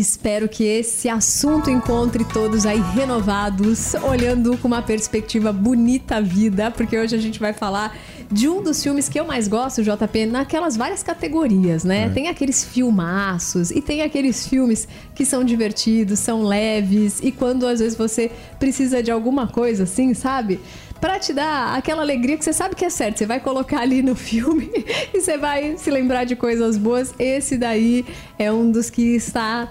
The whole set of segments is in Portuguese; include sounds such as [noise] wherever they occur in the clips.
Espero que esse assunto encontre todos aí renovados, olhando com uma perspectiva bonita a vida, porque hoje a gente vai falar de um dos filmes que eu mais gosto, JP, naquelas várias categorias, né? É. Tem aqueles filmaços e tem aqueles filmes que são divertidos, são leves e quando às vezes você precisa de alguma coisa assim, sabe? Pra te dar aquela alegria que você sabe que é certo. Você vai colocar ali no [laughs] filme e você vai se lembrar de coisas boas. Esse daí é um dos que está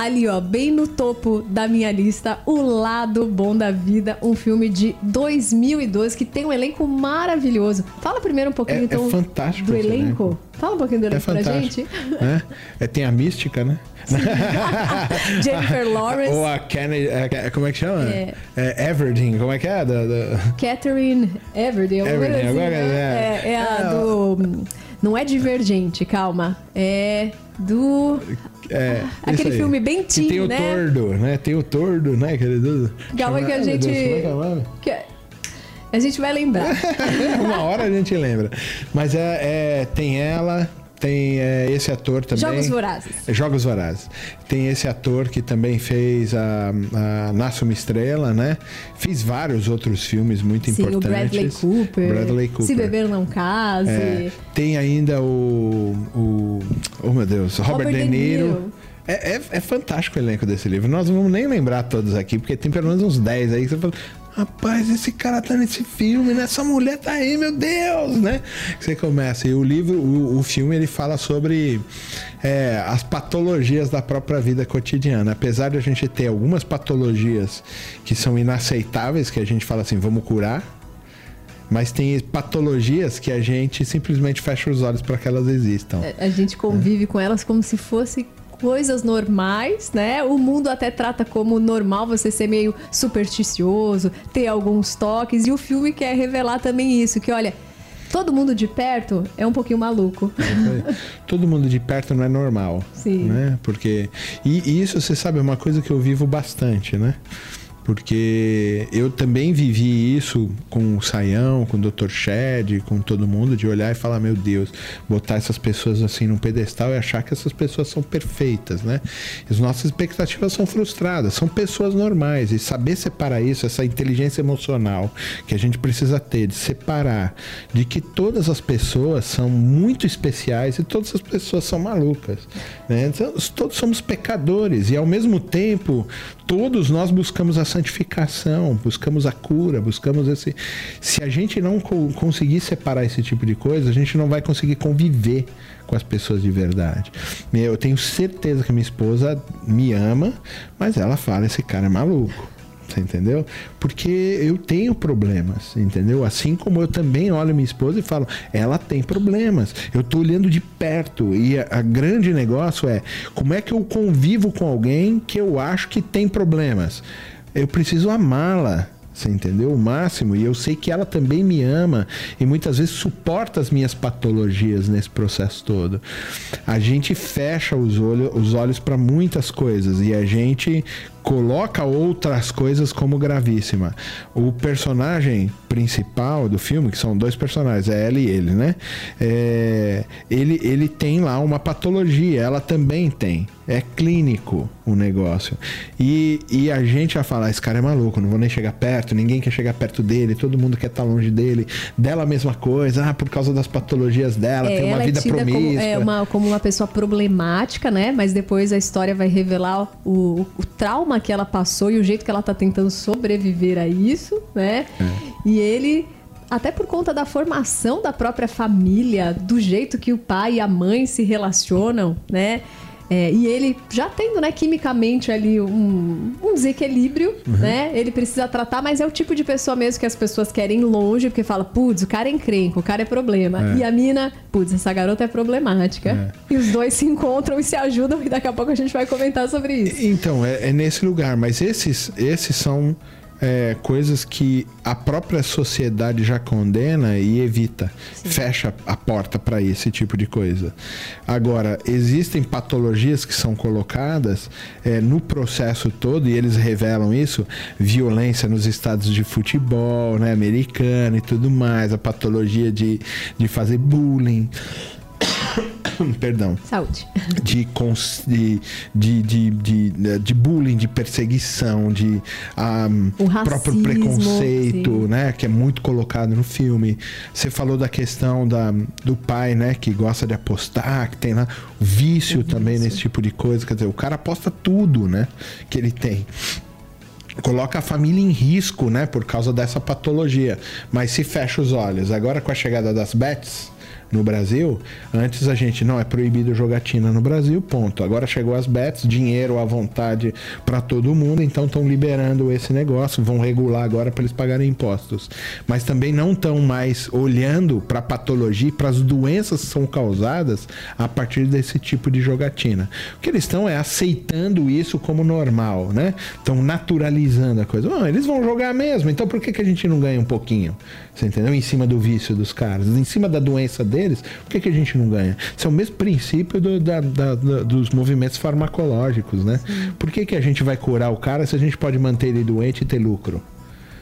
ali, ó, bem no topo da minha lista, O Lado Bom da Vida, um filme de 2012 que tem um elenco maravilhoso. Fala primeiro um pouquinho é, então é fantástico do elenco. elenco. Fala um pouquinho do é elenco é pra gente. É, é, tem a mística, né? [laughs] Jennifer Lawrence. Ou a Kennedy, é, como é que chama? É. é Everdeen, como é que é? Da, da... Catherine Everdeen. Everdeen, assim, agora né? é. É, a do... Não é Divergente, calma. É do. É, Aquele filme bem teen, tem o né? Tordo, né? Tem o Tordo, né? Aquele do... Calma que a gente. Deus, que... A gente vai lembrar. [laughs] Uma hora a gente lembra. Mas é, é tem ela, tem é, esse ator também. Jogos Vorazes. Jogos Vorazes. Tem esse ator que também fez a, a Nasce uma Estrela, né? Fez vários outros filmes muito Sim, importantes. O Bradley Cooper. Bradley Cooper. Se Beber Não Case. É, tem ainda o, o. Oh, meu Deus. Robert, Robert De Niro. De Niro. É, é, é, fantástico o elenco desse livro. Nós não vamos nem lembrar todos aqui, porque tem pelo menos uns 10 aí que você fala. Rapaz, esse cara tá nesse filme, né? Essa mulher tá aí, meu Deus, né? Você começa. E o livro, o, o filme, ele fala sobre é, as patologias da própria vida cotidiana. Apesar de a gente ter algumas patologias que são inaceitáveis, que a gente fala assim, vamos curar. Mas tem patologias que a gente simplesmente fecha os olhos para que elas existam. A gente convive é. com elas como se fosse coisas normais, né? O mundo até trata como normal você ser meio supersticioso, ter alguns toques. E o filme quer revelar também isso, que olha, todo mundo de perto é um pouquinho maluco. [laughs] todo mundo de perto não é normal. Sim. Né? Porque. E, e isso, você sabe, é uma coisa que eu vivo bastante, né? Porque eu também vivi isso com o Saião, com o Dr. Shed, com todo mundo, de olhar e falar, meu Deus, botar essas pessoas assim num pedestal e achar que essas pessoas são perfeitas, né? As nossas expectativas são frustradas, são pessoas normais, e saber separar isso, essa inteligência emocional que a gente precisa ter, de separar de que todas as pessoas são muito especiais e todas as pessoas são malucas, né? Então, todos somos pecadores e ao mesmo tempo todos nós buscamos a santificação, buscamos a cura, buscamos esse. Se a gente não co conseguir separar esse tipo de coisa, a gente não vai conseguir conviver com as pessoas de verdade. Eu tenho certeza que minha esposa me ama, mas ela fala: esse cara é maluco. Você entendeu? Porque eu tenho problemas, entendeu? Assim como eu também olho minha esposa e falo, ela tem problemas. Eu tô olhando de perto e a, a grande negócio é como é que eu convivo com alguém que eu acho que tem problemas. Eu preciso amá-la você entendeu? O máximo. E eu sei que ela também me ama e muitas vezes suporta as minhas patologias nesse processo todo. A gente fecha os, olho, os olhos para muitas coisas e a gente coloca outras coisas como gravíssima. O personagem principal do filme, que são dois personagens, é ela e ele, né? É, ele, ele tem lá uma patologia, ela também tem. É clínico o negócio. E, e a gente vai falar, esse cara é maluco, não vou nem chegar perto, ninguém quer chegar perto dele, todo mundo quer estar longe dele. Dela a mesma coisa, ah, por causa das patologias dela, é, tem uma vida é promíscua. Como, é uma, como uma pessoa problemática, né? Mas depois a história vai revelar o, o trauma trauma que ela passou e o jeito que ela tá tentando sobreviver a isso, né? É. E ele até por conta da formação da própria família, do jeito que o pai e a mãe se relacionam, né? É, e ele já tendo, né, quimicamente ali um, um desequilíbrio, uhum. né? Ele precisa tratar, mas é o tipo de pessoa mesmo que as pessoas querem longe, porque fala, putz, o cara é encrenco, o cara é problema. É. E a mina, putz, essa garota é problemática. É. E os dois se encontram e se ajudam, e daqui a pouco a gente vai comentar sobre isso. Então, é, é nesse lugar, mas esses, esses são é, coisas que a própria sociedade já condena e evita, Sim. fecha a porta para esse tipo de coisa. Agora, existem patologias que são colocadas é, no processo todo, e eles revelam isso: violência nos estados de futebol né, americano e tudo mais, a patologia de, de fazer bullying. [laughs] perdão. Saúde. De, de, de, de, de, de bullying, de perseguição, de um, o racismo, próprio preconceito, sim. né? Que é muito colocado no filme. Você falou da questão da, do pai, né? Que gosta de apostar, que tem lá o vício o também vício. nesse tipo de coisa. Quer dizer, o cara aposta tudo, né? Que ele tem coloca a família em risco, né, por causa dessa patologia. Mas se fecha os olhos, agora com a chegada das bets, no Brasil. Antes a gente não é proibido jogatina no Brasil, ponto. Agora chegou as bets, dinheiro à vontade para todo mundo, então estão liberando esse negócio, vão regular agora para eles pagarem impostos. Mas também não estão mais olhando para a patologia, para as doenças que são causadas a partir desse tipo de jogatina. O que eles estão é aceitando isso como normal, né? Estão naturalizando a coisa. Oh, eles vão jogar mesmo, então por que, que a gente não ganha um pouquinho? Você entendeu? Em cima do vício dos caras, em cima da doença deles, por que, que a gente não ganha? Isso é o mesmo princípio do, da, da, da, dos movimentos farmacológicos, né? Sim. Por que, que a gente vai curar o cara se a gente pode manter ele doente e ter lucro?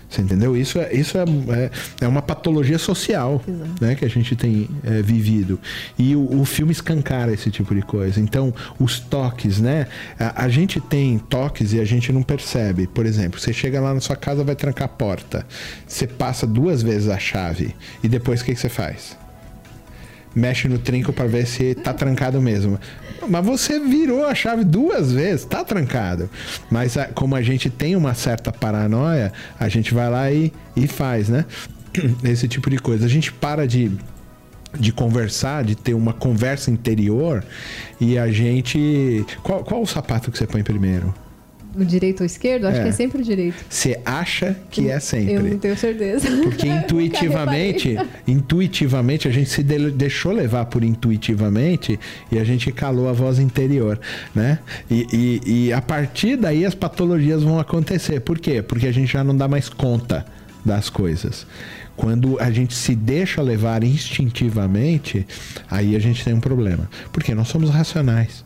Você entendeu? Isso é, isso é, é, é uma patologia social né, que a gente tem é, vivido. E o, o, filme escancara esse tipo de coisa. Então, os toques, né? A, a, gente tem toques e a gente não percebe. Por exemplo, você chega lá na sua casa, vai trancar a porta. Você passa duas vezes a chave. E depois o que, que você faz? Mexe no trinco para ver se tá trancado mesmo. Mas você virou a chave duas vezes, tá trancado. Mas como a gente tem uma certa paranoia, a gente vai lá e, e faz, né? [clears throat] Esse tipo de coisa. A gente para de de conversar, de ter uma conversa interior e a gente. Qual, qual o sapato que você põe primeiro? O direito ou esquerdo? Acho é. que é sempre o direito. Você acha que é sempre. Eu não tenho certeza. Porque [laughs] intuitivamente, intuitivamente, a gente se deixou levar por intuitivamente e a gente calou a voz interior, né? E, e, e a partir daí as patologias vão acontecer. Por quê? Porque a gente já não dá mais conta das coisas. Quando a gente se deixa levar instintivamente, aí a gente tem um problema. Porque nós somos racionais.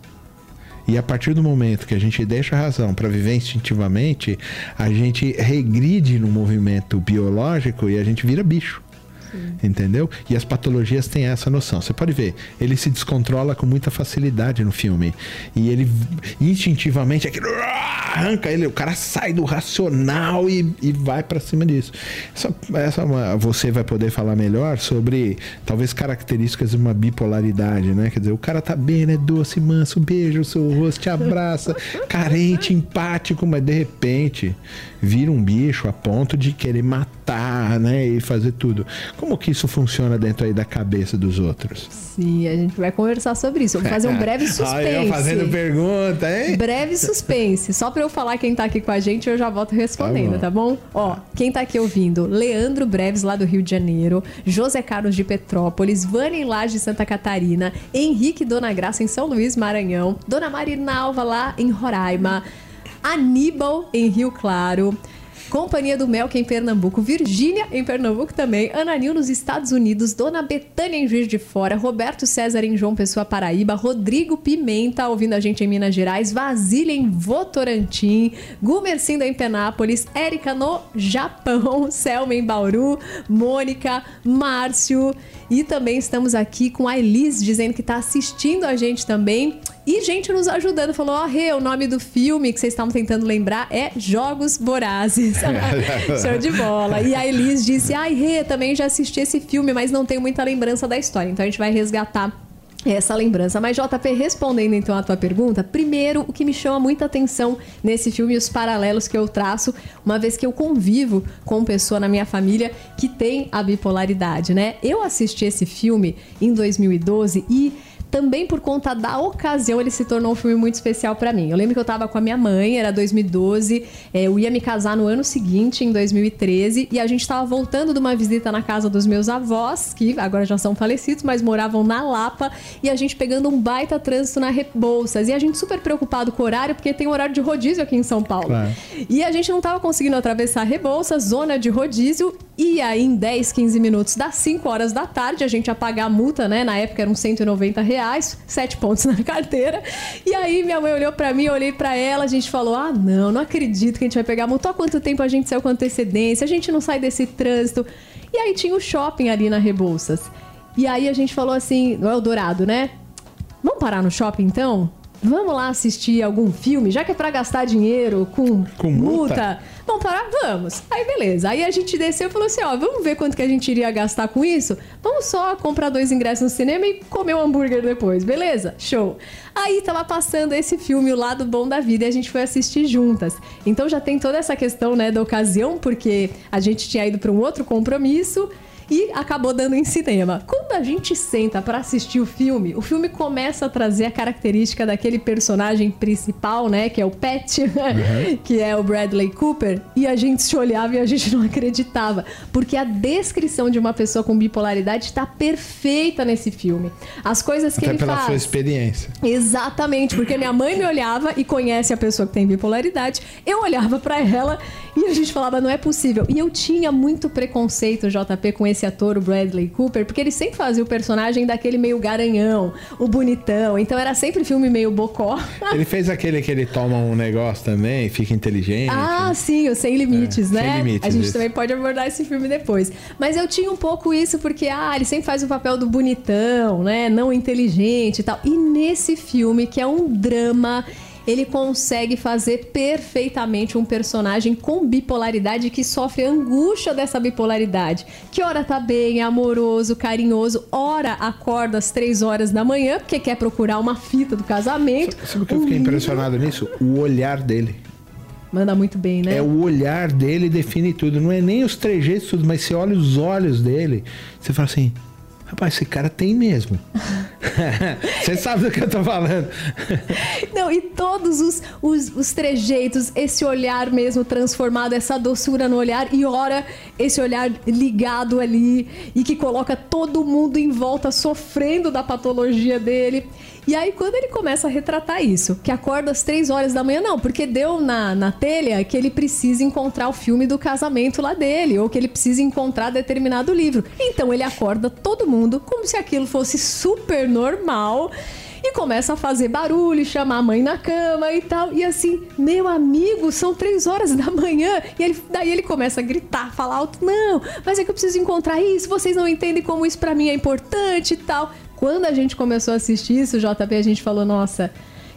E a partir do momento que a gente deixa a razão para viver instintivamente, a gente regride no movimento biológico e a gente vira bicho. Entendeu? E as patologias têm essa noção. Você pode ver, ele se descontrola com muita facilidade no filme. E ele instintivamente aquilo arranca ele, o cara sai do racional e, e vai para cima disso. Essa, essa é você vai poder falar melhor sobre talvez características de uma bipolaridade, né? Quer dizer, o cara tá bem, né? Doce, manso, beijo o seu rosto, te abraça, carente, empático, mas de repente vira um bicho a ponto de querer matar, né? E fazer tudo. Como que isso funciona dentro aí da cabeça dos outros? Sim, a gente vai conversar sobre isso. Vamos fazer um [laughs] breve suspense. Olha eu fazendo pergunta, hein? Breve suspense. Só para eu falar quem tá aqui com a gente, eu já volto respondendo, tá bom? tá bom? Ó, quem tá aqui ouvindo? Leandro Breves, lá do Rio de Janeiro. José Carlos de Petrópolis. Vânia Laje de Santa Catarina. Henrique Dona Graça em São Luís, Maranhão. Dona Marinalva lá em Roraima. Aníbal em Rio Claro. Companhia do Melk em Pernambuco, Virgínia em Pernambuco também, Ananil nos Estados Unidos, Dona Betânia em Juiz de Fora, Roberto César em João Pessoa, Paraíba, Rodrigo Pimenta ouvindo a gente em Minas Gerais, Vasília em Votorantim, Gumercinda em Penápolis, Érica no Japão, [laughs] Selma em Bauru, Mônica, Márcio e também estamos aqui com a Elis dizendo que está assistindo a gente também. E gente nos ajudando, falou: Ó, oh, Rê, o nome do filme que vocês estavam tentando lembrar é Jogos Vorazes. [laughs] Show de bola. E a Elis disse: Ai, Rê, também já assisti esse filme, mas não tenho muita lembrança da história. Então a gente vai resgatar essa lembrança. Mas, JP, respondendo então a tua pergunta, primeiro, o que me chama muita atenção nesse filme e os paralelos que eu traço, uma vez que eu convivo com pessoa na minha família que tem a bipolaridade, né? Eu assisti esse filme em 2012 e também por conta da ocasião, ele se tornou um filme muito especial para mim. Eu lembro que eu tava com a minha mãe, era 2012, é, eu ia me casar no ano seguinte, em 2013, e a gente tava voltando de uma visita na casa dos meus avós, que agora já são falecidos, mas moravam na Lapa, e a gente pegando um baita trânsito na Rebouças. E a gente super preocupado com o horário, porque tem horário de rodízio aqui em São Paulo. Claro. E a gente não tava conseguindo atravessar Rebouças, zona de rodízio, e aí em 10, 15 minutos, das 5 horas da tarde, a gente ia pagar a multa, né? Na época eram 190 reais reais, sete pontos [laughs] na carteira. E aí minha mãe olhou para mim, eu olhei para ela, a gente falou: ah, não, não acredito que a gente vai pegar multa. Há quanto tempo a gente saiu com antecedência? A gente não sai desse trânsito. E aí tinha o shopping ali na Rebouças. E aí a gente falou assim, no Eldorado, né? vamos parar no shopping então? Vamos lá assistir algum filme, já que é pra gastar dinheiro com, Com multa? Vamos parar? Vamos. Aí beleza. Aí a gente desceu e falou assim: ó, vamos ver quanto que a gente iria gastar com isso? Vamos só comprar dois ingressos no cinema e comer um hambúrguer depois, beleza? Show. Aí tava passando esse filme, O Lado Bom da Vida, e a gente foi assistir juntas. Então já tem toda essa questão, né, da ocasião, porque a gente tinha ido para um outro compromisso e acabou dando em cinema. Quando a gente senta para assistir o filme, o filme começa a trazer a característica daquele personagem principal, né, que é o Pet, [laughs] que é o Bradley Cooper, e a gente se olhava e a gente não acreditava, porque a descrição de uma pessoa com bipolaridade está perfeita nesse filme. As coisas que Até ele pela faz. sua experiência. Exatamente, porque minha mãe me olhava e conhece a pessoa que tem bipolaridade. Eu olhava pra ela e a gente falava, não é possível. E eu tinha muito preconceito, JP, com esse ator, o Bradley Cooper, porque ele sempre fazia o personagem daquele meio garanhão, o bonitão. Então era sempre filme meio bocó. [laughs] Ele fez aquele que ele toma um negócio também, fica inteligente. Ah, sim, o Sem Limites, É, né? Sem Limites, a gente isso. também pode abordar esse filme depois. Mas eu tinha um pouco isso porque, ah, ele sempre faz o papel do bonitão, né? Não inteligente e tal. E nesse filme, que é um drama. Ele consegue fazer perfeitamente um personagem com bipolaridade que sofre a angústia dessa bipolaridade. Que ora tá bem, é amoroso, carinhoso, ora acorda às três horas da manhã porque quer procurar uma fita do casamento. Sabe o que eu fiquei impressionado nisso? O olhar dele. Manda muito bem, né? É o olhar dele define tudo. Não é nem os trejeitos, tudo, mas você olha os olhos dele, você fala assim. Rapaz, esse cara tem mesmo. [laughs] você sabe do que eu tô falando. Não, e todos os, os, os trejeitos, esse olhar mesmo transformado, essa doçura no olhar, e ora, esse olhar ligado ali, e que coloca todo mundo em volta sofrendo da patologia dele. E aí, quando ele começa a retratar isso, que acorda às três horas da manhã, não, porque deu na, na telha que ele precisa encontrar o filme do casamento lá dele, ou que ele precisa encontrar determinado livro. Então ele acorda todo mundo como se aquilo fosse super normal. E começa a fazer barulho, chamar a mãe na cama e tal. E assim, meu amigo, são três horas da manhã. E ele, daí ele começa a gritar, falar alto: Não, mas é que eu preciso encontrar isso. Vocês não entendem como isso pra mim é importante e tal. Quando a gente começou a assistir isso, JP, a gente falou: Nossa.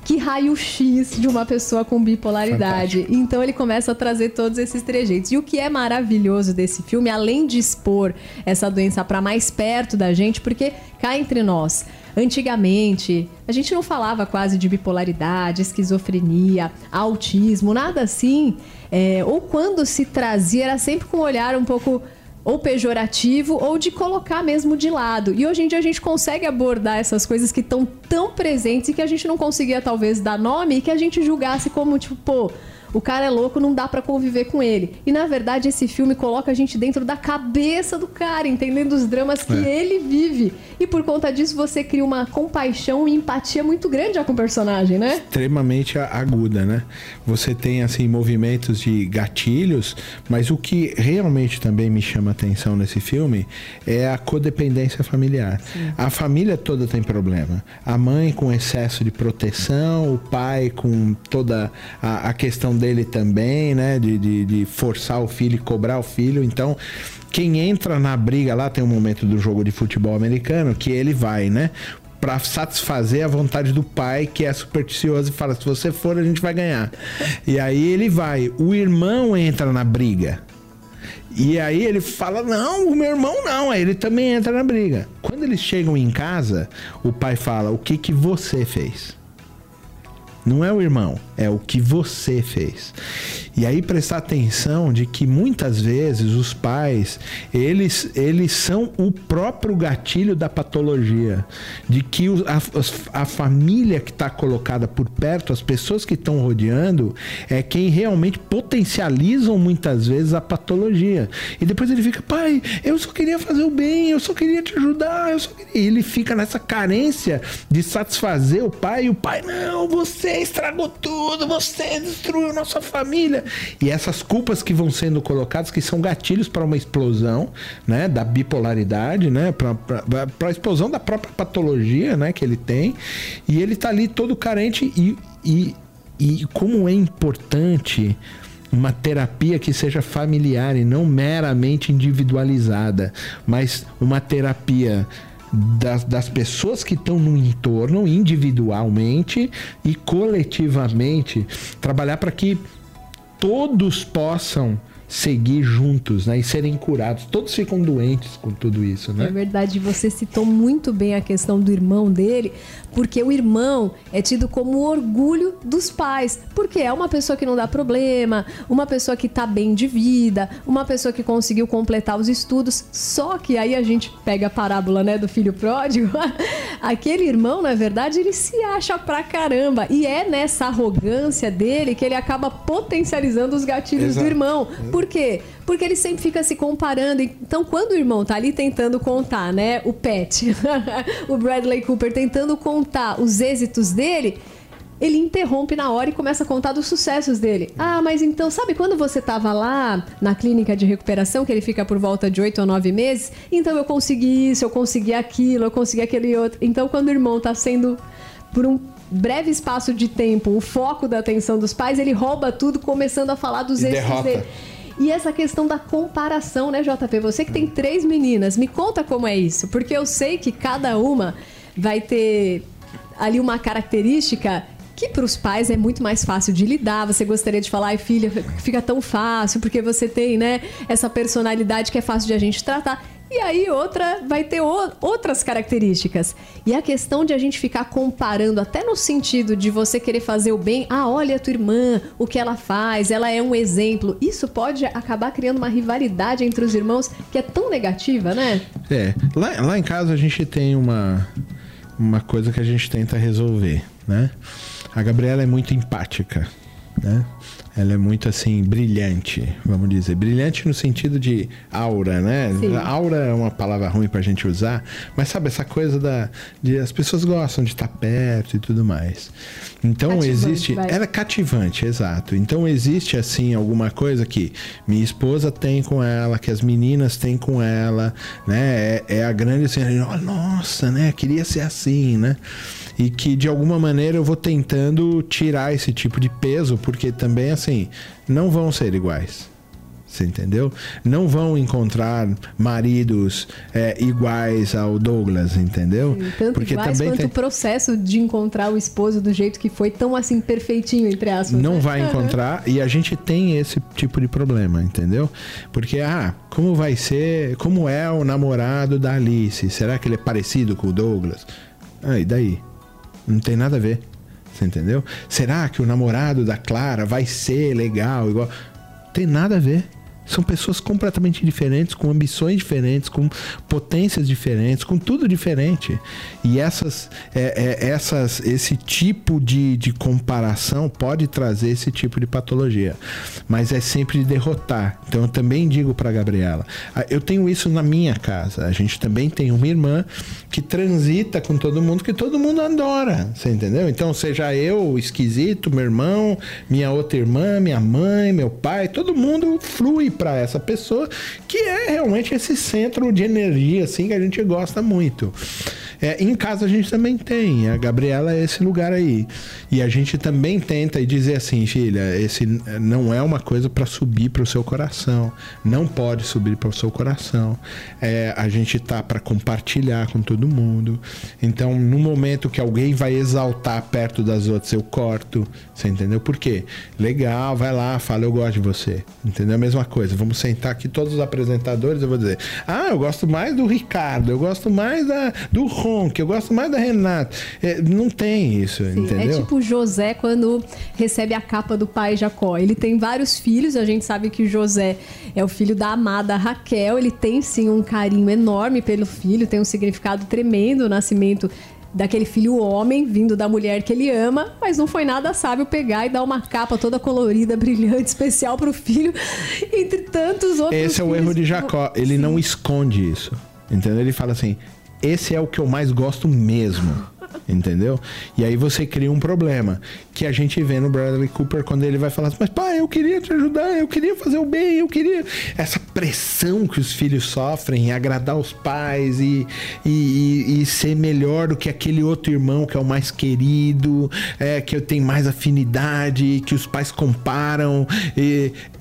Que raio-x de uma pessoa com bipolaridade. Então ele começa a trazer todos esses trejeitos. E o que é maravilhoso desse filme, além de expor essa doença para mais perto da gente, porque cá entre nós, antigamente, a gente não falava quase de bipolaridade, esquizofrenia, autismo, nada assim. É, ou quando se trazia, era sempre com um olhar um pouco ou pejorativo ou de colocar mesmo de lado. E hoje em dia a gente consegue abordar essas coisas que estão tão presentes e que a gente não conseguia talvez dar nome e que a gente julgasse como tipo, pô, o cara é louco, não dá pra conviver com ele. E na verdade esse filme coloca a gente dentro da cabeça do cara, entendendo os dramas que É. ele vive. E por conta disso você cria uma compaixão e empatia muito grande já com o personagem, né? extremamente aguda, né? Você tem assim movimentos de gatilhos, mas o que realmente também me chama atenção nesse filme é a codependência familiar. A família toda tem problema. A mãe com excesso de proteção, o pai com toda a, a questão dele também, né? De, de, de forçar o filho e cobrar o filho. Então, quem entra na briga lá tem um momento do jogo de futebol americano que ele vai, né? Pra satisfazer a vontade do pai, que é supersticioso, e fala: se você for, a gente vai ganhar. E aí ele vai. O irmão entra na briga. E aí ele fala: Não, o meu irmão não. Aí ele também entra na briga. Quando eles chegam em casa, o pai fala: O que, que você fez? Não é o irmão, é o que você fez. E aí prestar atenção de que muitas vezes os pais, eles, eles são o próprio gatilho da patologia. De que a, a família que está colocada por perto, as pessoas que estão rodeando, é quem realmente potencializam muitas vezes a patologia. E depois ele fica, pai, eu só queria fazer o bem, eu só queria te ajudar, eu só queria... E ele fica nessa carência de satisfazer o pai, e o pai, não, você estragou tudo, você destruiu nossa família. E essas culpas que vão sendo colocadas, que são gatilhos para uma explosão, né, da bipolaridade, né, para a explosão da própria patologia, né, que ele tem. E ele tá ali todo carente e, e, e como é importante uma terapia que seja familiar e não meramente individualizada, mas uma terapia das, das pessoas que estão no entorno, individualmente e coletivamente, trabalhar para que todos possam seguir juntos, né? E serem curados. Todos ficam doentes com tudo isso, né? É verdade, você citou muito bem a questão do irmão dele, porque o irmão é tido como orgulho dos pais, porque é uma pessoa que não dá problema, uma pessoa que tá bem de vida, uma pessoa que conseguiu completar os estudos. Só que aí a gente pega a parábola, né, do filho pródigo. [laughs] Aquele irmão, na verdade, ele se acha pra caramba e é nessa arrogância dele que ele acaba potencializando os gatilhos Exato. do irmão. Por quê? Porque ele sempre fica se comparando. Então, quando o irmão tá ali tentando contar, né, o Pet, [laughs] o Bradley Cooper tentando contar os êxitos dele, ele interrompe na hora e começa a contar dos sucessos dele. Ah, mas então, sabe quando você tava lá na clínica de recuperação, que ele fica por volta de oito ou nove meses? Então eu consegui isso, eu consegui aquilo, eu consegui aquele outro. Então, quando o irmão tá sendo por um breve espaço de tempo o foco da atenção dos pais, ele rouba tudo, começando a falar dos êxitos dele. E essa questão da comparação, né, JP? Você que tem três meninas, me conta como é isso. Porque eu sei que cada uma vai ter ali uma característica que para os pais é muito mais fácil de lidar. Você gostaria de falar, ai filha, fica tão fácil, porque você tem, né, essa personalidade que é fácil de a gente tratar. E aí outra vai ter o, outras características. E a questão de a gente ficar comparando, até no sentido de você querer fazer o bem, ah, olha a tua irmã, o que ela faz, ela é um exemplo. Isso pode acabar criando uma rivalidade entre os irmãos que é tão negativa, né? É. Lá, lá em casa a gente tem uma, uma coisa que a gente tenta resolver, né? A Gabriela é muito empática, né? Ela é muito assim, brilhante, vamos dizer. Brilhante no sentido de aura, né? Sim. Aura é uma palavra ruim pra gente usar, mas sabe, essa coisa da. De, as pessoas gostam de estar perto e tudo mais. Então cativante, existe. Vai. Ela é cativante, exato. Então existe assim alguma coisa que minha esposa tem com ela, que as meninas têm com ela, né? É, é a grande assim, nossa, né? Queria ser assim, né? E que de alguma maneira eu vou tentando tirar esse tipo de peso, porque também assim, não vão ser iguais. Você entendeu? Não vão encontrar maridos é, iguais ao Douglas, entendeu? Sim, tanto Porque iguais também quanto tem... o processo de encontrar o esposo do jeito que foi tão assim perfeitinho, entre aspas. Não né? vai [laughs] encontrar e a gente tem esse tipo de problema, entendeu? Porque, ah, como vai ser, como é o namorado da Alice? Será que ele é parecido com o Douglas? Ah, e daí? Não tem nada a ver. Você entendeu? Será que o namorado da Clara vai ser legal igual? Tem nada a ver. São pessoas completamente diferentes, com ambições diferentes, com potências diferentes, com tudo diferente. E essas, é, é, essas, esse tipo de, de comparação pode trazer esse tipo de patologia. Mas é sempre de derrotar. Então eu também digo para Gabriela, eu tenho isso na minha casa. A gente também tem uma irmã que transita com todo mundo, que todo mundo adora. Você entendeu? Então, seja eu, esquisito, meu irmão, minha outra irmã, minha mãe, meu pai, todo mundo flui para essa pessoa, que é realmente esse centro de energia assim que a gente gosta muito. É, em casa a gente também tem, a Gabriela é esse lugar aí. E a gente também tenta dizer assim, filha, esse não é uma coisa para subir para o seu coração, não pode subir para o seu coração. É, a gente tá para compartilhar com todo mundo. Então, no momento que alguém vai exaltar perto das outras, eu corto, você entendeu? Por quê? Legal, vai lá, fala, eu gosto de você. Entendeu? A mesma coisa. Vamos sentar aqui todos os apresentadores, eu vou dizer, ah, eu gosto mais do Ricardo, eu gosto mais da, do que eu gosto mais da Renata. É, não tem isso, Sim, é entendeu? É tipo José quando recebe a capa do pai Jacó. Ele tem vários filhos, a gente sabe que José é o filho da amada Raquel. Ele tem sim um carinho enorme pelo filho, tem um significado tremendo o nascimento daquele filho homem vindo da mulher que ele ama, mas não foi nada sábio pegar e dar uma capa toda colorida, [laughs] brilhante, especial para o filho, entre tantos outros. Esse é o erro de Jacó. Ele Sim. não esconde isso. Entendeu? Ele fala assim: esse é o que eu mais gosto mesmo. Entendeu? E aí você cria um problema que a gente vê no Bradley Cooper quando ele vai falar assim, mas pai, eu queria te ajudar, eu queria fazer o bem, eu queria. Essa pressão que os filhos sofrem em agradar os pais e, e, e, ser melhor do que aquele outro irmão que é o mais querido, é, que tenho mais afinidade, que os pais comparam.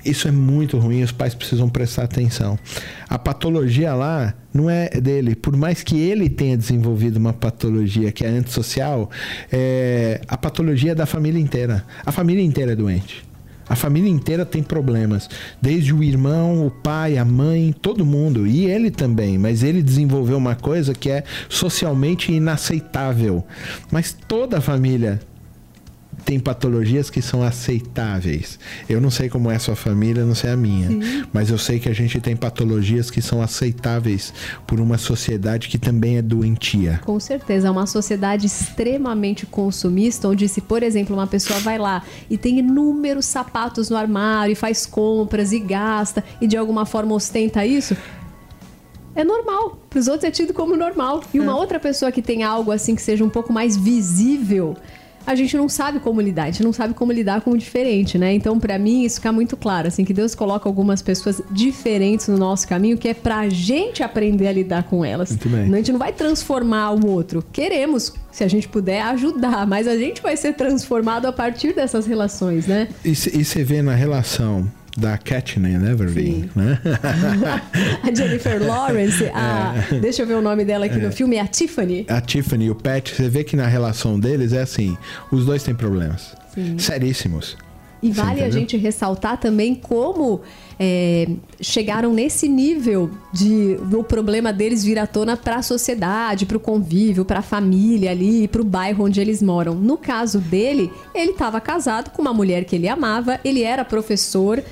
Isso é muito ruim, os pais precisam prestar atenção. a patologia lá não é dele. Por mais que ele tenha desenvolvido uma patologia que é antissocial, é, a patologia é da família inteira. A família inteira é doente. A família inteira tem problemas, desde o irmão, o pai, a mãe, todo mundo, e ele também, mas ele desenvolveu uma coisa que é socialmente inaceitável. Mas toda a família tem patologias que são aceitáveis. Eu não sei como é a sua família, não sei a minha, Sim. mas eu sei que a gente tem patologias que são aceitáveis por uma sociedade que também é doentia. Com certeza, é uma sociedade extremamente consumista, onde se, por exemplo, uma pessoa vai lá e tem inúmeros sapatos no armário, e faz compras e gasta e de alguma forma ostenta isso, é normal. Para os outros é tido como normal. E uma é. outra pessoa que tem algo assim que seja um pouco mais visível, a gente não sabe como lidar, a gente não sabe como lidar com o diferente, né? Então, para mim, isso fica muito claro, assim, que Deus coloca algumas pessoas diferentes no nosso caminho, que é pra gente aprender a lidar com elas. Muito bem. A gente não vai transformar o outro. Queremos, se a gente puder, ajudar, mas a gente vai ser transformado a partir dessas relações, né? E você vê na relação da Katniss Everdeen, né? [laughs] a Jennifer Lawrence, [laughs] a, é. deixa eu ver o nome dela aqui é. no filme, é a Tiffany. A Tiffany e o Pat, você vê que na relação deles é assim, os dois têm problemas Sim. seríssimos. E vale a gente ressaltar também como é, chegaram nesse nível de o problema deles vir à tona para a sociedade, para o convívio, para a família ali, para o bairro onde eles moram. No caso dele, ele estava casado com uma mulher que ele amava, ele era professor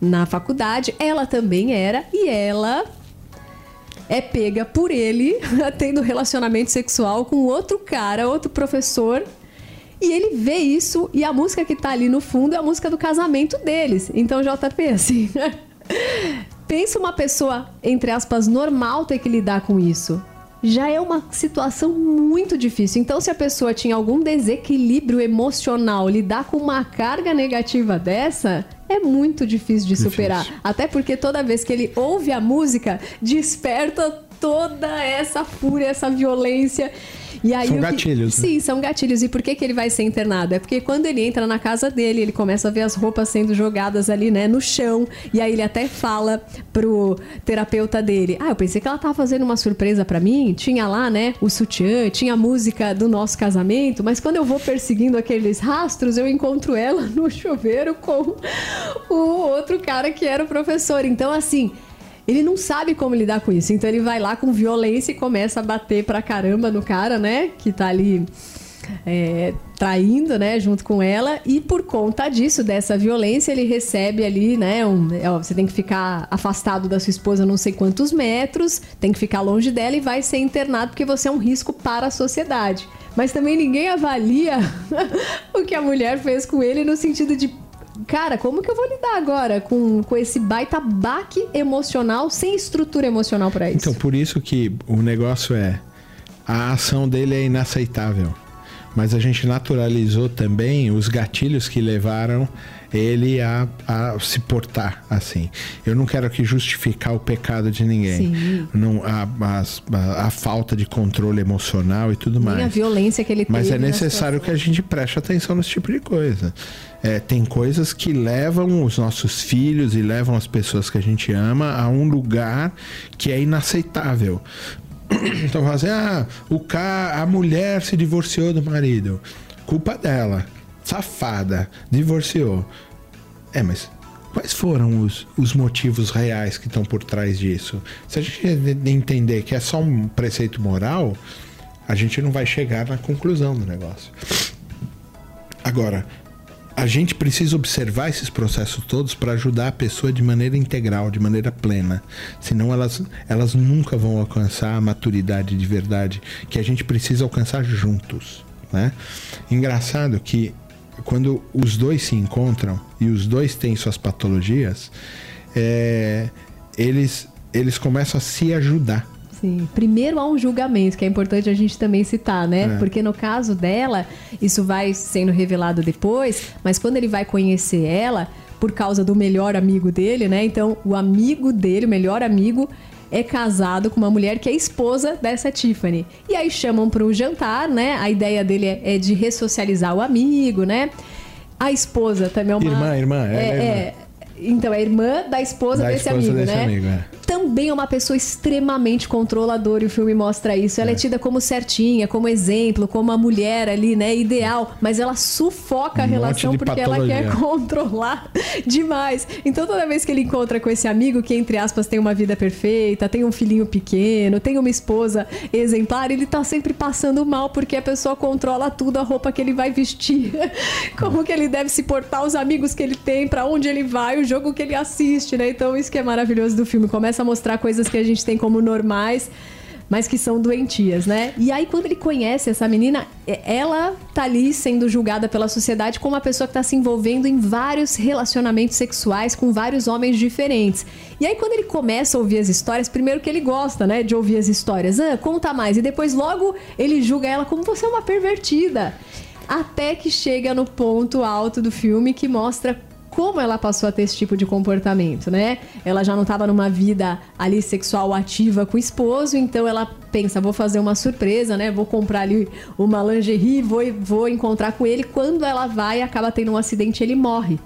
na faculdade, ela também era, e ela é pega por ele [laughs] tendo relacionamento sexual com outro cara, outro professor. E ele vê isso e a música que tá ali no fundo é a música do casamento deles. Então, JP, assim. [laughs] pensa uma pessoa, entre aspas, normal ter que lidar com isso já é uma situação muito difícil. Então, se a pessoa tinha algum desequilíbrio emocional, lidar com uma carga negativa dessa, é muito difícil de superar. Difícil. Até porque toda vez que ele ouve a música, desperta toda essa fúria, essa violência. E aí, são gatilhos. Que... Né? Sim, são gatilhos. E por que, que ele vai ser internado? É porque quando ele entra na casa dele, ele começa a ver as roupas sendo jogadas ali, né, no chão. E aí ele até fala pro terapeuta dele: Ah, eu pensei que ela tava fazendo uma surpresa para mim. Tinha lá, né, o sutiã, tinha a música do nosso casamento. Mas quando eu vou perseguindo aqueles rastros, eu encontro ela [laughs] no chuveiro com o outro cara que era o professor. Então, assim ele não sabe como lidar com isso. Então ele vai lá com violência e começa a bater pra caramba no cara, né? Que tá ali. É, traindo, né, junto com ela, e por conta disso, dessa violência, ele recebe ali, né, um, ó, você tem que ficar afastado da sua esposa não sei quantos metros, tem que ficar longe dela e vai ser internado porque você é um risco para a sociedade. Mas também ninguém avalia [laughs] o que a mulher fez com ele no sentido de cara, como que eu vou lidar agora com, com esse baita baque emocional sem estrutura emocional para isso? Então, por isso que o negócio é a ação dele é inaceitável. Mas a gente naturalizou também os gatilhos que levaram ele a, a se portar assim. Eu não quero aqui justificar o pecado de ninguém. Não, a, a, a, falta de controle emocional e tudo mais. a violência que ele teve. Mas é necessário que a gente preste atenção nesse tipo de coisa. É, tem coisas que levam os nossos filhos e levam as pessoas que a gente ama a um lugar que é inaceitável. Então, fazer, ah, o ca... a mulher se divorciou do marido. Culpa dela safada, divorciou. É, mas quais foram os, os motivos reais que estão por trás disso? Se a gente entender que é só um preceito moral, a gente não vai chegar na conclusão do negócio. Agora, a gente precisa observar esses processos todos para ajudar a pessoa de maneira integral, de maneira plena. Senão elas, elas nunca vão alcançar a maturidade de verdade que a gente precisa alcançar juntos. Né? Engraçado que quando os dois se encontram e os dois têm suas patologias, é, eles, eles começam a se ajudar. Sim. Primeiro há um julgamento, que é importante a gente também citar, né? É. Porque no caso dela, isso vai sendo revelado depois, mas quando ele vai conhecer ela, por causa do melhor amigo dele, né? Então, o amigo dele, o melhor amigo, é casado com uma mulher que é esposa dessa Tiffany. E aí chamam para o jantar, né? A ideia dele é, é, de ressocializar o amigo, né? A esposa também é uma. Irmã, irmã, é, é, é irmã. Então, é irmã da esposa da desse esposa amigo, desse né? Amigo, é. Também é uma pessoa extremamente controladora e o filme mostra isso. Ela é, é tida como certinha, como exemplo, como a mulher ali, né, ideal, mas ela sufoca um a relação porque patologia. ela quer [laughs] controlar demais. Então toda vez que ele encontra com esse amigo que entre aspas tem uma vida perfeita, tem um filhinho pequeno, tem uma esposa exemplar, ele tá sempre passando mal porque a pessoa controla tudo, a roupa que ele vai vestir, [laughs] como que ele deve se portar, os amigos que ele tem, para onde ele vai, o jogo que ele assiste, né? Então isso que é maravilhoso do filme, começa a mostrar coisas que a gente tem como normais, mas que são doentias, né? E aí, quando ele conhece essa menina, ela tá ali sendo julgada pela sociedade como uma pessoa que tá se envolvendo em vários relacionamentos sexuais com vários homens diferentes. E aí, quando ele começa a ouvir as histórias, primeiro que ele gosta, né, de ouvir as histórias, ah, conta mais. E depois, logo, ele julga ela como você é uma pervertida. Até que chega no ponto alto do filme que mostra como ela passou a ter esse tipo de comportamento, né? Ela já não estava numa vida ali sexual ativa com o esposo, então ela pensa, vou fazer uma surpresa, né? Vou comprar ali uma lingerie, vou, vou encontrar com ele. Quando ela vai, acaba tendo um acidente, ele morre.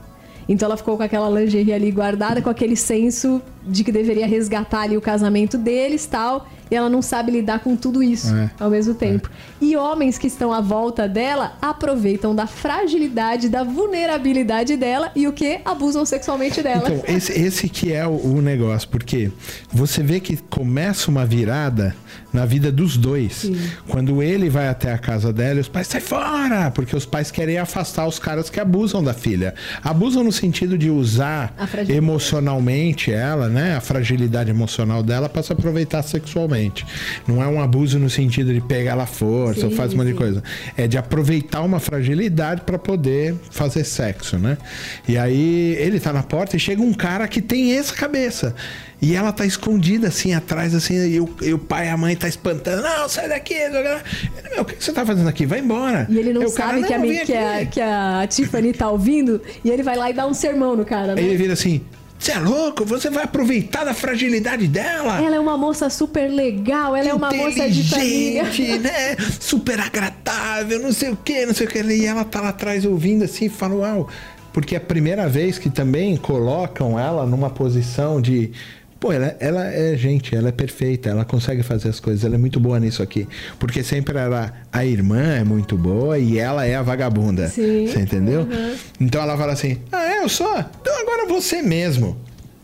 Então ela ficou com aquela lingerie ali guardada, com aquele senso de que deveria resgatar ali o casamento deles tal e ela não sabe lidar com tudo isso é. ao mesmo tempo. É. E homens que estão à volta dela aproveitam da fragilidade, da vulnerabilidade dela e o que? Abusam sexualmente dela. Então, esse, esse que é o, o negócio, porque você vê que começa uma virada na vida dos dois. Sim. Quando ele vai até a casa dela e os pais saem fora, porque os pais querem afastar os caras que abusam da filha. Abusam no sentido de usar emocionalmente ela, né? A fragilidade emocional dela para se aproveitar sexualmente. Não é um abuso no sentido de pegar ela força sim, ou fazer um monte de coisa. É de aproveitar uma fragilidade para poder fazer sexo, né? E aí ele tá na porta e chega um cara que tem essa cabeça. E ela tá escondida assim atrás, assim, e o, e o pai e a mãe tá espantando. Não, sai daqui. Meu, o que você tá fazendo aqui? Vai embora. E ele não eu, sabe cara, não, que, a, que, a, que a Tiffany tá ouvindo, e ele vai lá e dá um sermão no cara, né? Ele vira assim: você é louco? Você vai aproveitar da fragilidade dela? Ela é uma moça super legal, ela é uma moça de família. [laughs] né? Super agradável, não sei o que, não sei o que. E ela tá lá atrás ouvindo assim e fala, uau. Porque é a primeira vez que também colocam ela numa posição de Pô, ela, ela é gente, ela é perfeita, ela consegue fazer as coisas, ela é muito boa nisso aqui. Porque sempre era a irmã é muito boa e ela é a vagabunda. Sim. Você entendeu? Uhum. Então ela fala assim: Ah, é, eu sou? Então agora você mesmo.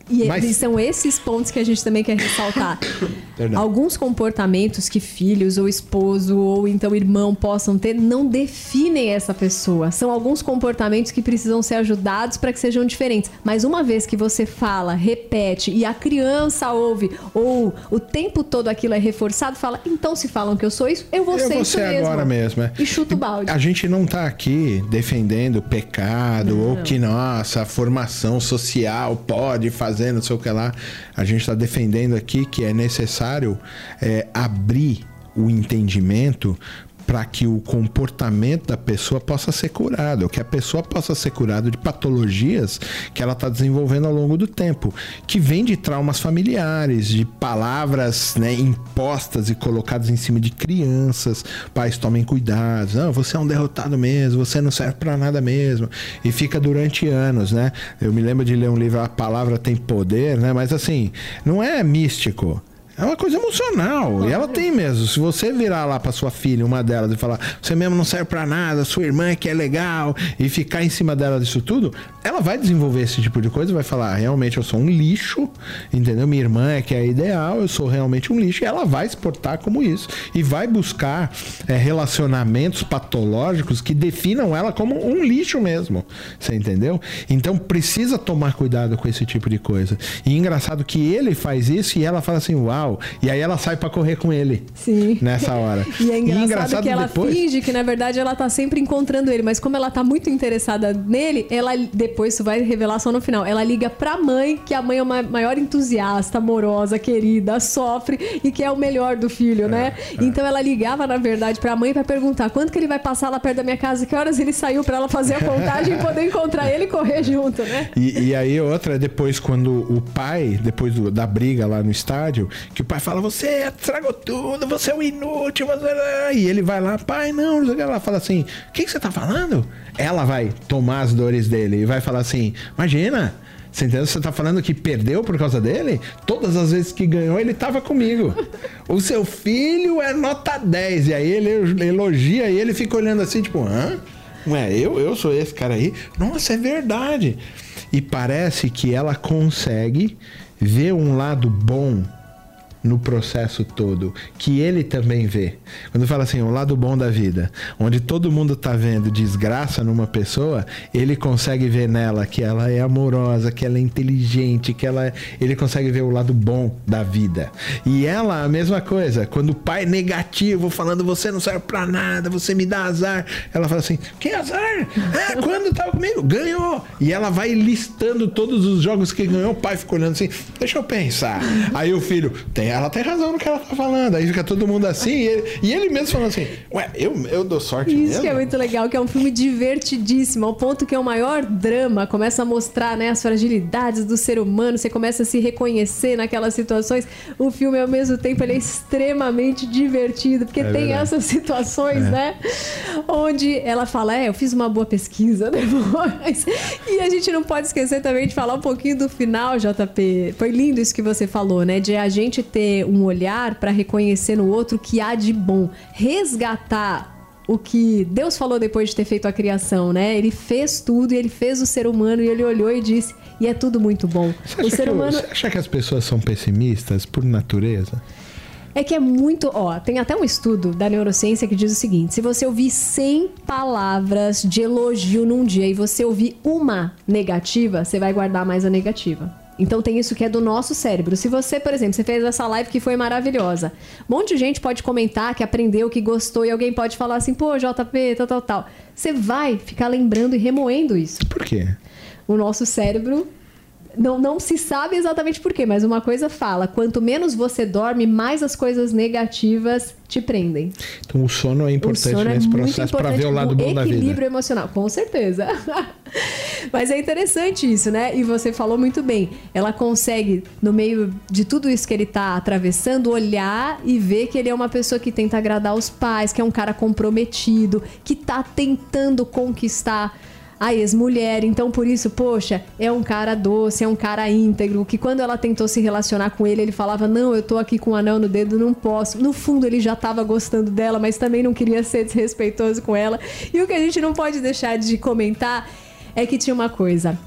E Mas... são esses pontos que a gente também quer ressaltar. [coughs] Alguns comportamentos que filhos ou esposo ou então irmão possam ter não definem essa pessoa. São alguns comportamentos que precisam ser ajudados para que sejam diferentes. Mas uma vez que você fala, repete e a criança ouve ou o tempo todo aquilo é reforçado, fala: então se falam que eu sou isso, eu vou eu ser vou isso ser mesmo. agora mesmo. É. E chuta o balde. A gente não tá aqui defendendo pecado não. ou que nossa, a formação social pode fazer fazer, não sei o que lá. A gente está defendendo aqui que é necessário é, abrir o entendimento para que o comportamento da pessoa possa ser curado, que a pessoa possa ser curada de patologias que ela está desenvolvendo ao longo do tempo, que vem de traumas familiares, de palavras né, impostas e colocadas em cima de crianças. Pais tomem cuidado, não, você é um derrotado mesmo, você não serve para nada mesmo, e fica durante anos, né? Eu me lembro de ler um livro, a palavra tem poder, né? Mas assim, não é místico. É uma coisa emocional. Claro. E ela tem mesmo. Se você virar lá pra sua filha, uma delas, e falar, você mesmo não serve para nada, sua irmã é que é legal, e ficar em cima dela disso tudo, ela vai desenvolver esse tipo de coisa, vai falar, realmente eu sou um lixo, entendeu? Minha irmã é que é ideal, eu sou realmente um lixo, e ela vai se portar como isso. E vai buscar é, relacionamentos patológicos que definam ela como um lixo mesmo. Você entendeu? Então precisa tomar cuidado com esse tipo de coisa. E engraçado que ele faz isso e ela fala assim, uau e aí ela sai para correr com ele. Sim. Nessa hora. [laughs] e é engraçado, e engraçado que ela depois... finge que, na verdade, ela tá sempre encontrando ele. Mas como ela tá muito interessada nele, ela depois, isso vai revelar só no final. Ela liga pra mãe, que a mãe é uma maior entusiasta, amorosa, querida, sofre e que é o melhor do filho, é, né? É. Então ela ligava, na verdade, pra mãe para perguntar quando que ele vai passar lá perto da minha casa, que horas ele saiu para ela fazer a contagem e poder encontrar ele e correr junto, né? E, e aí outra, depois, quando o pai, depois do, da briga lá no estádio, que o pai fala, você estragou tudo, você é um inútil, você... É- e ele vai lá, pai, não, ela fala assim, o que, que você tá falando? Ela vai tomar as dores dele e vai falar assim, imagina, Você entendeu? Você tá falando que perdeu por causa dele? Todas as vezes que ganhou, ele tava comigo. o seu filho é nota 10. E aí ele elogia e ele fica olhando assim, tipo, hã? Ué, eu, eu sou esse cara aí? Nossa, é verdade. E parece que ela consegue ver um lado bom no processo todo, que ele também vê. Quando fala assim, o lado bom da vida, onde todo mundo tá vendo desgraça numa pessoa, ele consegue ver nela que ela é amorosa, que ela é inteligente, que ela é... ele consegue ver o lado bom da vida. E ela a mesma coisa, quando o pai negativo, falando você não serve para nada, você me dá azar, ela fala assim: "Que azar? É, quando tava comigo, ganhou". E ela vai listando todos os jogos que ganhou, o pai fica olhando assim: "Deixa eu pensar". Aí o filho tem ela tem razão no que ela tá falando. Aí fica todo mundo assim, e ele, e ele mesmo falando assim, ué, eu, eu dou sorte Isso mesmo? que é muito legal, que é um filme divertidíssimo, ao ponto que é o maior drama, começa a mostrar né, as fragilidades do ser humano, você começa a se reconhecer naquelas situações. O filme, ao mesmo tempo, ele é extremamente divertido, porque é tem verdade. essas situações, é. né? Onde ela fala, é, eu fiz uma boa pesquisa [laughs] depois. e a gente não pode esquecer também de falar um pouquinho do final, JP. Foi lindo isso que você falou, né? De a gente ter ter um olhar para reconhecer no outro o que há de bom, resgatar o que Deus falou depois de ter feito a criação, né? Ele fez tudo e ele fez o ser humano e ele olhou e disse: "E é tudo muito bom". Você o ser humano Você acha que as pessoas são pessimistas por natureza? É que é muito, ó, tem até um estudo da neurociência que diz o seguinte: se você ouvir 100 palavras de elogio num dia e você ouvir uma negativa, você vai guardar mais a negativa. Então tem isso que é do nosso cérebro. Se você, por exemplo, você fez essa live que foi maravilhosa, um monte de gente pode comentar que aprendeu, que gostou, e alguém pode falar assim, pô, JP, tal, tal, tal. Você vai ficar lembrando e remoendo isso. Por quê? O nosso cérebro não, não se sabe exatamente por quê, mas uma coisa fala: quanto menos você dorme, mais as coisas negativas te prendem. Então o sono é importante sono é nesse é processo para ver o lado bom da vida. Equilíbrio emocional, com certeza. [laughs] mas é interessante isso, né? E você falou muito bem. Ela consegue, no meio de tudo isso que ele está atravessando, olhar e ver que ele é uma pessoa que tenta agradar os pais, que é um cara comprometido, que está tentando conquistar a ex-mulher. Então, por isso, poxa, é um cara doce, é um cara íntegro. Que quando ela tentou se relacionar com ele, ele falava: Não, eu tô aqui com um anel no dedo, não posso. No fundo, ele já tava gostando dela, mas também não queria ser desrespeitoso com ela. E o que a gente não pode deixar de comentar é que tinha uma coisa.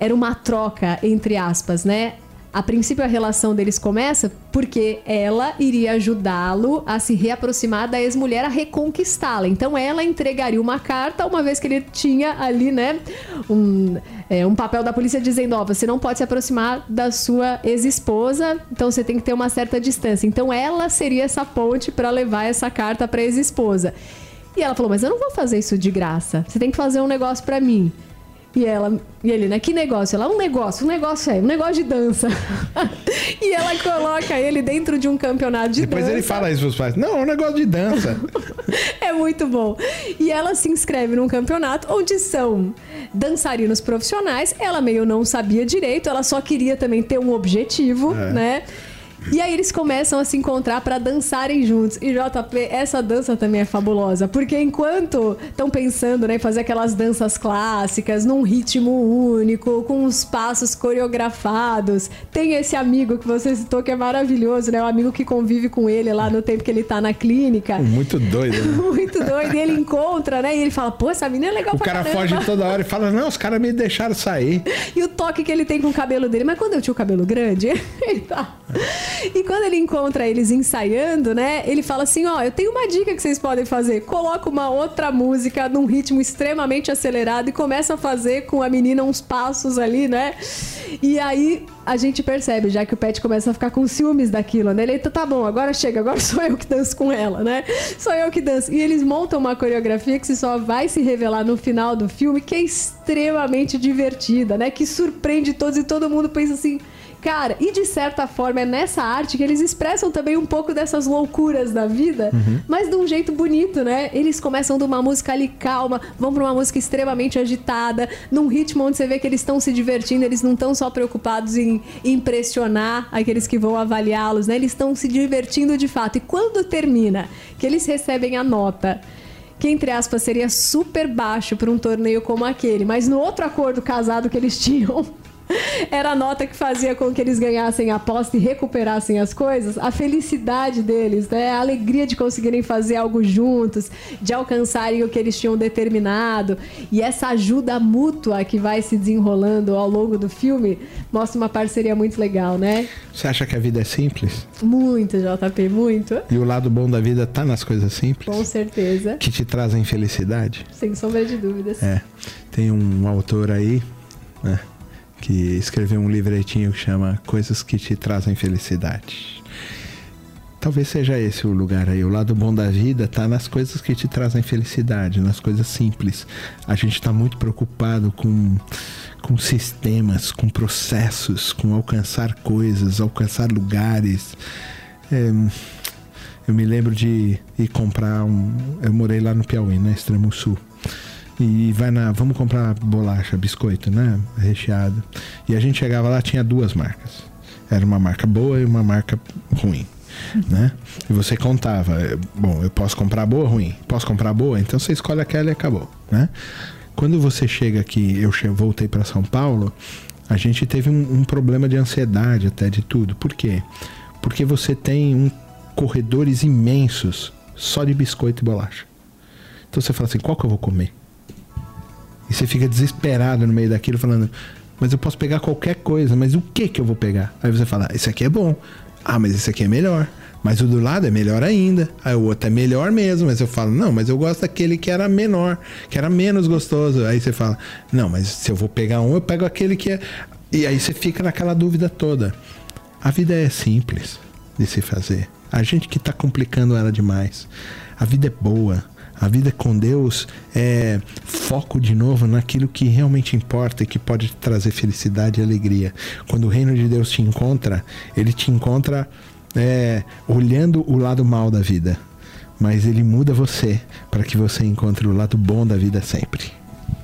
Era uma troca, entre aspas, né? A princípio, a relação deles começa porque ela iria ajudá-lo a se reaproximar da ex-mulher, a reconquistá-la. Então, ela entregaria uma carta, uma vez que ele tinha ali, né, um, é, um papel da polícia dizendo: Ó, oh, você não pode se aproximar da sua ex-esposa, então você tem que ter uma certa distância. Então, ela seria essa ponte para levar essa carta para ex-esposa. E ela falou: Mas eu não vou fazer isso de graça. Você tem que fazer um negócio para mim. E ela, e ele, né? Que negócio? Ela, um negócio, um negócio é, um negócio de dança. [laughs] e ela coloca ele dentro de um campeonato de Depois dança. Depois ele fala isso pros pais. Não, é um negócio de dança. [laughs] é muito bom. E ela se inscreve num campeonato onde são dançarinos profissionais. Ela meio não sabia direito, ela só queria também ter um objetivo, é. né? E aí eles começam a se encontrar para dançarem juntos. E JP, essa dança também é fabulosa, porque enquanto estão pensando né, em fazer aquelas danças clássicas, num ritmo único, com os passos coreografados, tem esse amigo que você citou que é maravilhoso, né? O amigo que convive com ele lá no tempo que ele tá na clínica. Muito doido, né? [laughs] Muito doido. E ele encontra, né? E ele fala, pô, essa menina é legal o pra cara caramba. foge toda hora e fala, não, os caras me deixaram sair. E o toque que ele tem com o cabelo dele. Mas quando eu tinha o cabelo grande, [laughs] ele tá... E quando ele encontra eles ensaiando, né? Ele fala assim: ó, eu tenho uma dica que vocês podem fazer. Coloca uma outra música num ritmo extremamente acelerado e começa a fazer com a menina uns passos ali, né? E aí a gente percebe, já que o Pet começa a ficar com ciúmes daquilo, né? Ele, tá bom, agora chega, agora [laughs] sou eu que danço com ela, né? Sou eu que danço. E eles montam uma coreografia que só vai se revelar no final do filme, que é extremamente divertida, né? Que surpreende todos e todo mundo pensa assim Cara, e de certa forma é nessa arte que eles expressam também um pouco dessas loucuras da vida, uhum. mas de um jeito bonito, né? Eles começam de uma música ali calma, vão para uma música extremamente agitada, num ritmo onde você vê que eles estão se divertindo, eles não estão só preocupados em impressionar aqueles que vão avaliá-los, né? Eles estão se divertindo de fato. E quando termina, que eles recebem a nota que entre aspas seria super baixo para um torneio como aquele, mas no outro acordo casado que eles [laughs] tinham [laughs] era a nota que fazia com que eles ganhassem a aposta e recuperassem as coisas, a felicidade deles, né? A alegria de conseguirem fazer algo juntos, de alcançarem o que eles tinham determinado. E essa ajuda mútua que vai se desenrolando ao longo do filme mostra uma parceria muito legal, né? Você acha que a vida é simples? Muito, JP, muito. E o lado bom da vida tá nas coisas simples? Com certeza. Que te trazem felicidade? Sem sombra de dúvidas. É. Tem um autor aí, né? Que escreveu um livretinho que chama Coisas que te trazem felicidade. Talvez seja esse o lugar aí. O lado bom da vida tá nas coisas que te trazem felicidade, nas coisas simples. A gente está muito preocupado com, com sistemas, com processos, com alcançar coisas, alcançar lugares. É, eu me lembro de ir comprar um. Eu morei lá no Piauí, né? Extremo Sul e vai na. Vamos comprar bolacha, biscoito, né? Recheado. E a gente chegava lá, tinha duas marcas. Era uma marca boa e uma marca ruim. Né? E você contava, bom, eu posso comprar boa ou ruim? Posso comprar boa? Então você escolhe aquela e acabou, né? Quando você chega aqui, eu voltei para São Paulo, a gente teve um, um, problema de ansiedade até de tudo. Por quê? Porque você tem um corredores imensos só de biscoito e bolacha. Então você fala assim, qual que eu vou comer? Você fica desesperado no meio daquilo, falando: Mas eu posso pegar qualquer coisa, mas o que que eu vou pegar? Aí você fala: Esse aqui é bom. Ah, mas esse aqui é melhor. Mas o do lado é melhor ainda. Aí o outro é melhor mesmo. Mas eu falo: Não, mas eu gosto daquele que era menor, que era menos gostoso. Aí você fala: Não, mas se eu vou pegar um, eu pego aquele que é. E aí você fica naquela dúvida toda. A vida é simples de se fazer. A gente que está complicando ela demais. A vida é boa. A vida com Deus é foco de novo naquilo que realmente importa e que pode trazer felicidade e alegria. Quando o reino de Deus te encontra, ele te encontra é, olhando o lado mal da vida, mas ele muda você para que você encontre o lado bom da vida sempre.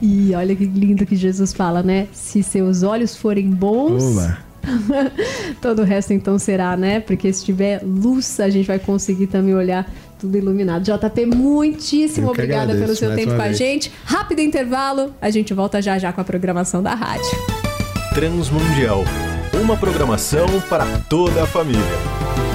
E olha que lindo que Jesus fala, né? Se seus olhos forem bons. Oba. [laughs] Todo o resto então será, né? Porque se tiver luz, a gente vai conseguir também olhar tudo iluminado. JP, muitíssimo obrigada pelo seu tempo com a gente. Rápido intervalo, a gente volta já já com a programação da rádio. Transmundial uma programação para toda a família.